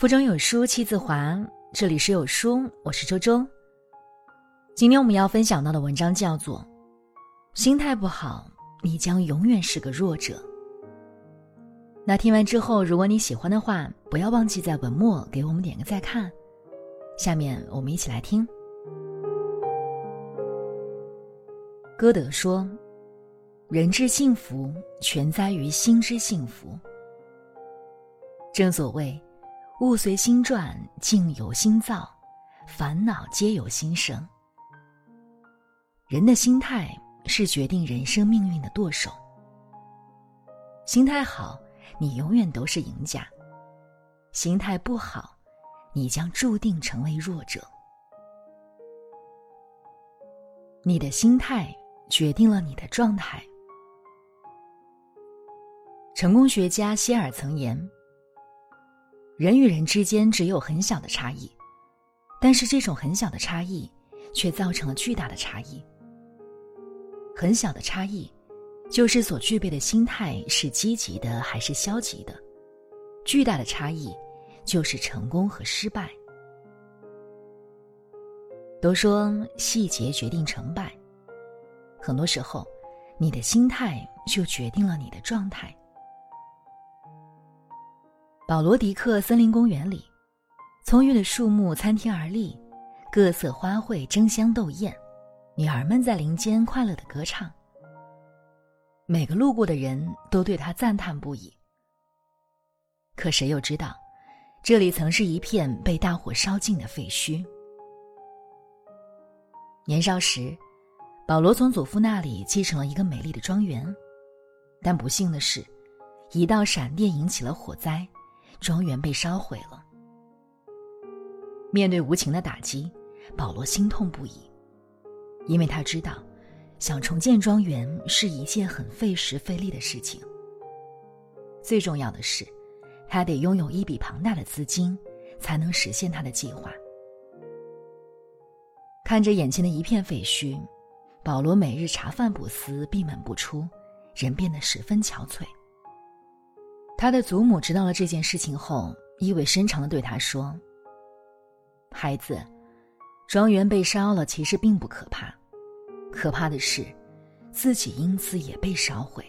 腹中有书气自华，这里是有书，我是周周。今天我们要分享到的文章叫做《心态不好，你将永远是个弱者》。那听完之后，如果你喜欢的话，不要忘记在文末给我们点个再看。下面我们一起来听。歌德说：“人之幸福，全在于心之幸福。”正所谓。物随心转，境由心造，烦恼皆由心生。人的心态是决定人生命运的舵手。心态好，你永远都是赢家；心态不好，你将注定成为弱者。你的心态决定了你的状态。成功学家希尔曾言。人与人之间只有很小的差异，但是这种很小的差异，却造成了巨大的差异。很小的差异，就是所具备的心态是积极的还是消极的；巨大的差异，就是成功和失败。都说细节决定成败，很多时候，你的心态就决定了你的状态。保罗迪克森林公园里，葱郁的树木参天而立，各色花卉争相斗艳，女儿们在林间快乐的歌唱。每个路过的人都对他赞叹不已。可谁又知道，这里曾是一片被大火烧尽的废墟。年少时，保罗从祖父那里继承了一个美丽的庄园，但不幸的是，一道闪电引起了火灾。庄园被烧毁了。面对无情的打击，保罗心痛不已，因为他知道，想重建庄园是一件很费时费力的事情。最重要的是，他得拥有一笔庞大的资金，才能实现他的计划。看着眼前的一片废墟，保罗每日茶饭不思，闭门不出，人变得十分憔悴。他的祖母知道了这件事情后，意味深长的对他说：“孩子，庄园被烧了，其实并不可怕，可怕的是，自己因此也被烧毁。”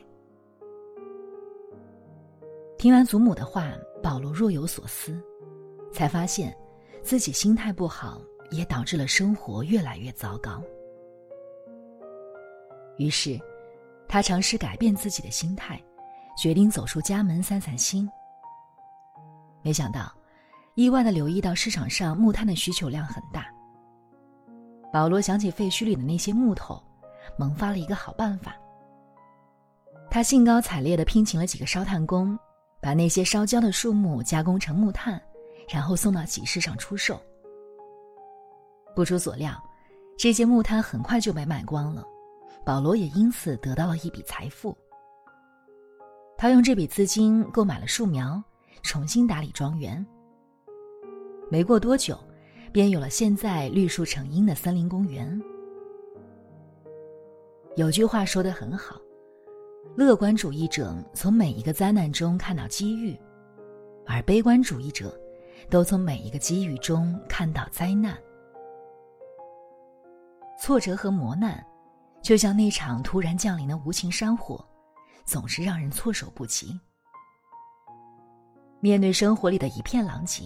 听完祖母的话，保罗若有所思，才发现，自己心态不好，也导致了生活越来越糟糕。于是，他尝试改变自己的心态。决定走出家门散散心。没想到，意外的留意到市场上木炭的需求量很大。保罗想起废墟里的那些木头，萌发了一个好办法。他兴高采烈地聘请了几个烧炭工，把那些烧焦的树木加工成木炭，然后送到集市上出售。不出所料，这些木炭很快就被卖光了，保罗也因此得到了一笔财富。他用这笔资金购买了树苗，重新打理庄园。没过多久，便有了现在绿树成荫的森林公园。有句话说得很好：“乐观主义者从每一个灾难中看到机遇，而悲观主义者，都从每一个机遇中看到灾难。”挫折和磨难，就像那场突然降临的无情山火。总是让人措手不及。面对生活里的一片狼藉，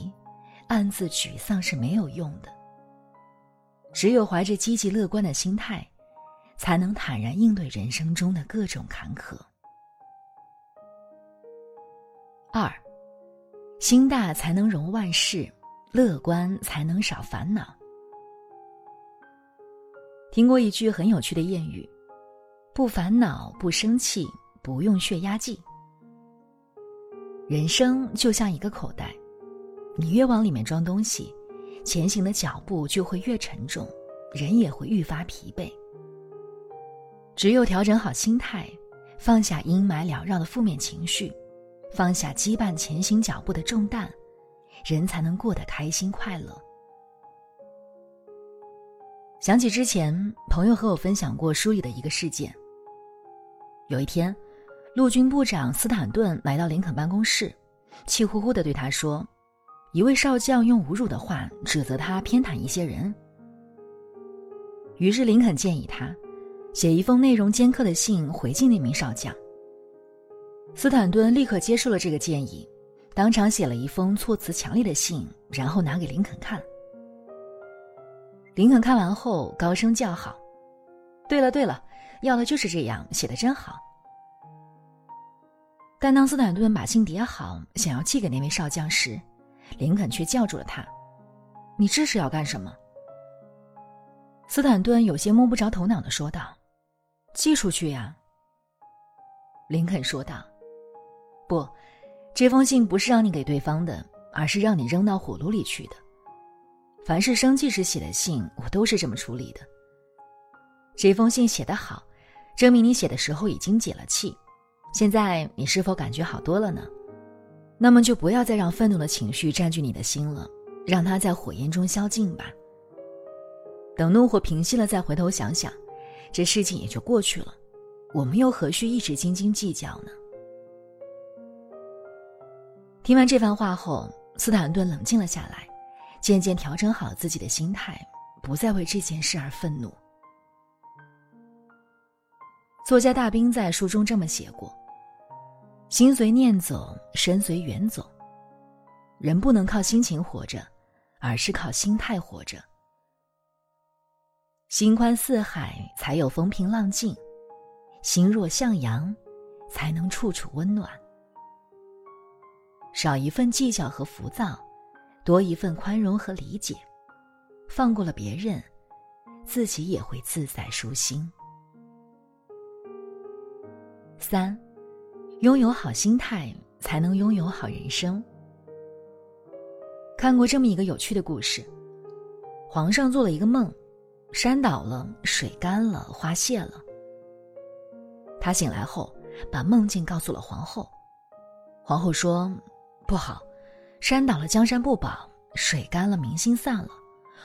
暗自沮丧是没有用的。只有怀着积极乐观的心态，才能坦然应对人生中的各种坎坷。二，心大才能容万事，乐观才能少烦恼。听过一句很有趣的谚语：“不烦恼，不生气。”不用血压计。人生就像一个口袋，你越往里面装东西，前行的脚步就会越沉重，人也会愈发疲惫。只有调整好心态，放下阴霾缭绕的负面情绪，放下羁绊前行脚步的重担，人才能过得开心快乐。想起之前朋友和我分享过书里的一个事件，有一天。陆军部长斯坦顿来到林肯办公室，气呼呼地对他说：“一位少将用侮辱的话指责他偏袒一些人。于是林肯建议他写一封内容尖刻的信回敬那名少将。斯坦顿立刻接受了这个建议，当场写了一封措辞强烈的信，然后拿给林肯看。林肯看完后高声叫好：“对了对了，要的就是这样，写的真好。”但当斯坦顿把信叠好，想要寄给那位少将时，林肯却叫住了他：“你这是要干什么？”斯坦顿有些摸不着头脑的说道：“寄出去呀。”林肯说道：“不，这封信不是让你给对方的，而是让你扔到火炉里去的。凡是生气时写的信，我都是这么处理的。这封信写得好，证明你写的时候已经解了气。现在你是否感觉好多了呢？那么就不要再让愤怒的情绪占据你的心了，让它在火焰中消尽吧。”等怒火平息了，再回头想想，这事情也就过去了。我们又何须一直斤斤计较呢？听完这番话后，斯坦顿冷静了下来，渐渐调整好自己的心态，不再为这件事而愤怒。作家大兵在书中这么写过：“心随念走，身随缘走。人不能靠心情活着，而是靠心态活着。”心宽似海，才有风平浪静；心若向阳，才能处处温暖。少一份计较和浮躁，多一份宽容和理解，放过了别人，自己也会自在舒心。三，拥有好心态，才能拥有好人生。看过这么一个有趣的故事：皇上做了一个梦。山倒了，水干了，花谢了。他醒来后，把梦境告诉了皇后。皇后说：“不好，山倒了，江山不保；水干了，民心散了；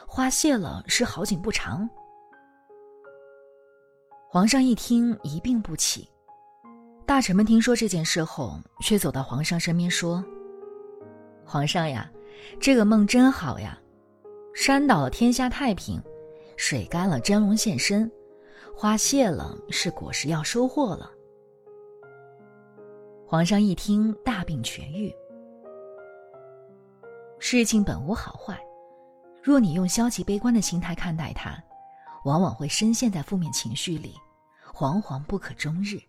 花谢了，是好景不长。”皇上一听，一病不起。大臣们听说这件事后，却走到皇上身边说：“皇上呀，这个梦真好呀！山倒了，天下太平。”水干了，真龙现身；花谢了，是果实要收获了。皇上一听，大病痊愈。事情本无好坏，若你用消极悲观的心态看待它，往往会深陷在负面情绪里，惶惶不可终日。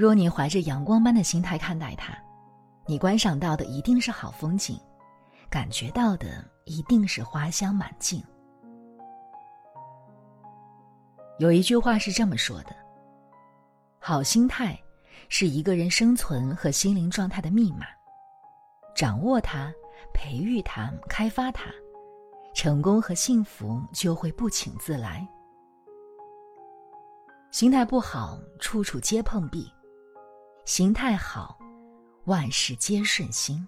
若你怀着阳光般的心态看待它，你观赏到的一定是好风景，感觉到的一定是花香满径。有一句话是这么说的：“好心态是一个人生存和心灵状态的密码，掌握它，培育它，开发它，成功和幸福就会不请自来。心态不好，处处皆碰壁；心态好，万事皆顺心。”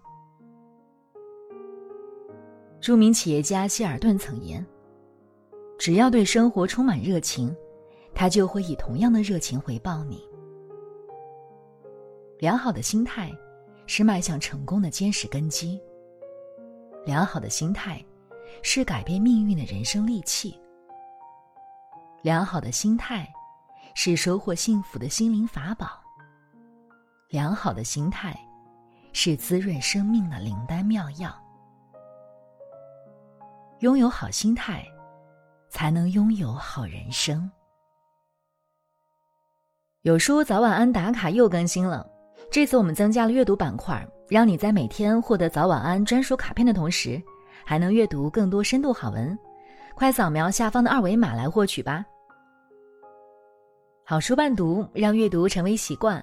著名企业家希尔顿曾言。只要对生活充满热情，他就会以同样的热情回报你。良好的心态是迈向成功的坚实根基。良好的心态是改变命运的人生利器。良好的心态是收获幸福的心灵法宝。良好的心态是滋润生命的灵丹妙药。拥有好心态。才能拥有好人生。有书早晚安打卡又更新了，这次我们增加了阅读板块，让你在每天获得早晚安专属卡片的同时，还能阅读更多深度好文。快扫描下方的二维码来获取吧。好书伴读，让阅读成为习惯。